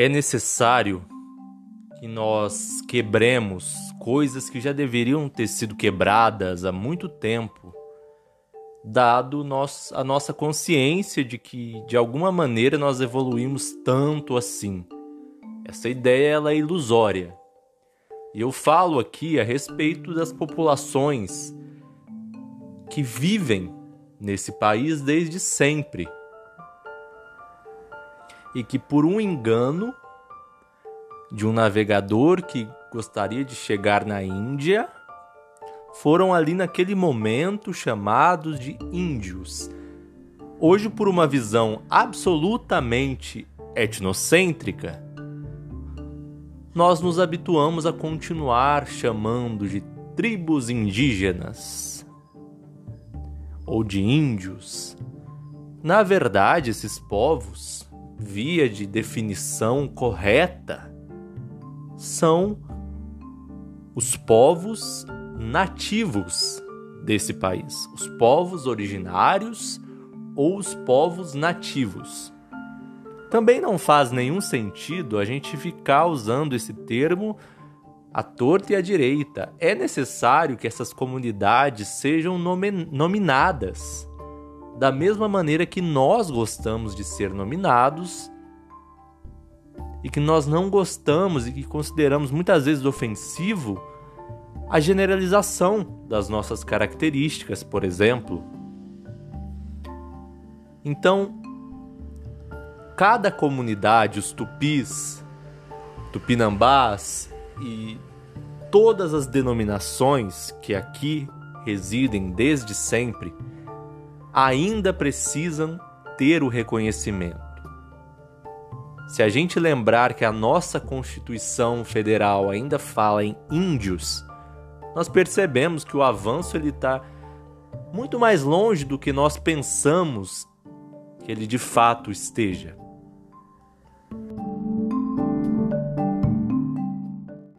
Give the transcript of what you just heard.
É necessário que nós quebremos coisas que já deveriam ter sido quebradas há muito tempo, dado nós, a nossa consciência de que de alguma maneira nós evoluímos tanto assim. Essa ideia ela é ilusória. E eu falo aqui a respeito das populações que vivem nesse país desde sempre e que por um engano de um navegador que gostaria de chegar na Índia, foram ali naquele momento chamados de índios. Hoje, por uma visão absolutamente etnocêntrica, nós nos habituamos a continuar chamando de tribos indígenas ou de índios. Na verdade, esses povos, via de definição correta, são os povos nativos desse país, os povos originários ou os povos nativos. Também não faz nenhum sentido a gente ficar usando esse termo à torta e à direita. É necessário que essas comunidades sejam nominadas da mesma maneira que nós gostamos de ser nominados e que nós não gostamos e que consideramos muitas vezes ofensivo a generalização das nossas características, por exemplo. Então, cada comunidade, os tupis, tupinambás e todas as denominações que aqui residem desde sempre, ainda precisam ter o reconhecimento. Se a gente lembrar que a nossa Constituição Federal ainda fala em índios, nós percebemos que o avanço ele está muito mais longe do que nós pensamos que ele de fato esteja.